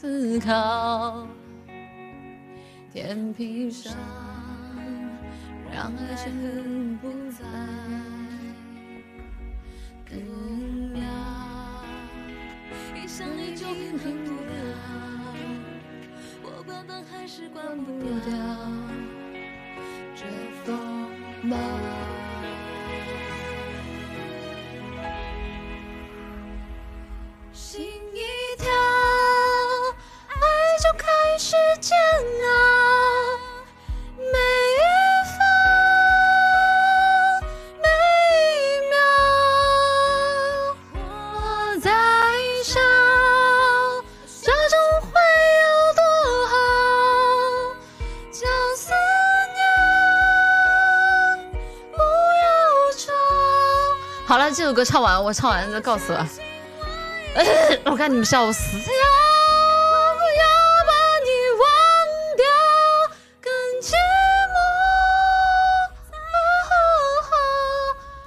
思考。天平上，让爱恨不再更妙。一想你就平衡不了，我关灯还是关不掉这风暴。好了，这首歌唱完，我唱完就告辞了。我看你们笑我死呀！